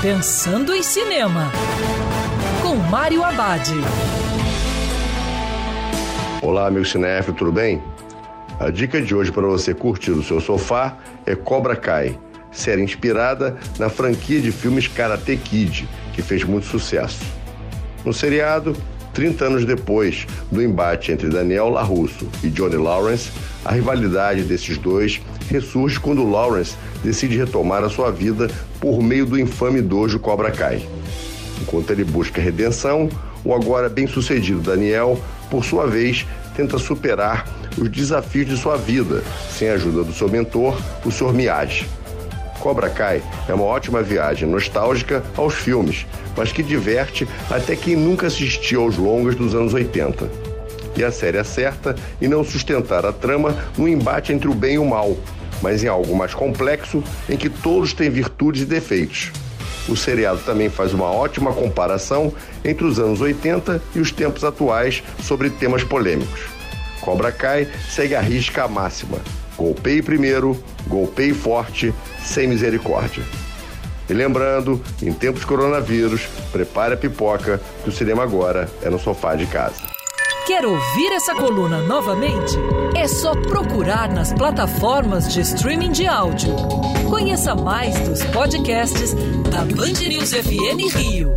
Pensando em Cinema, com Mário Abad. Olá, meu cinéfilo, tudo bem? A dica de hoje para você curtir o seu sofá é Cobra Kai, série inspirada na franquia de filmes Karate Kid, que fez muito sucesso. No seriado, 30 anos depois do embate entre Daniel LaRusso e Johnny Lawrence, a rivalidade desses dois ressurge quando Lawrence decide retomar a sua vida por meio do infame dojo Cobra Kai. Enquanto ele busca redenção, o agora bem-sucedido Daniel, por sua vez, tenta superar os desafios de sua vida, sem a ajuda do seu mentor, o Sr. Miyagi. Cobra Kai é uma ótima viagem nostálgica aos filmes, mas que diverte até quem nunca assistiu aos longas dos anos 80. E a série acerta em não sustentar a trama no embate entre o bem e o mal, mas em algo mais complexo em que todos têm virtudes e defeitos. O seriado também faz uma ótima comparação entre os anos 80 e os tempos atuais sobre temas polêmicos. Cobra Kai segue a risca máxima: golpeie primeiro, golpeie forte, sem misericórdia. E lembrando, em tempos de coronavírus, prepare a pipoca, que o cinema agora é no sofá de casa. Quer ouvir essa coluna novamente? É só procurar nas plataformas de streaming de áudio. Conheça mais dos podcasts da Band News FM Rio.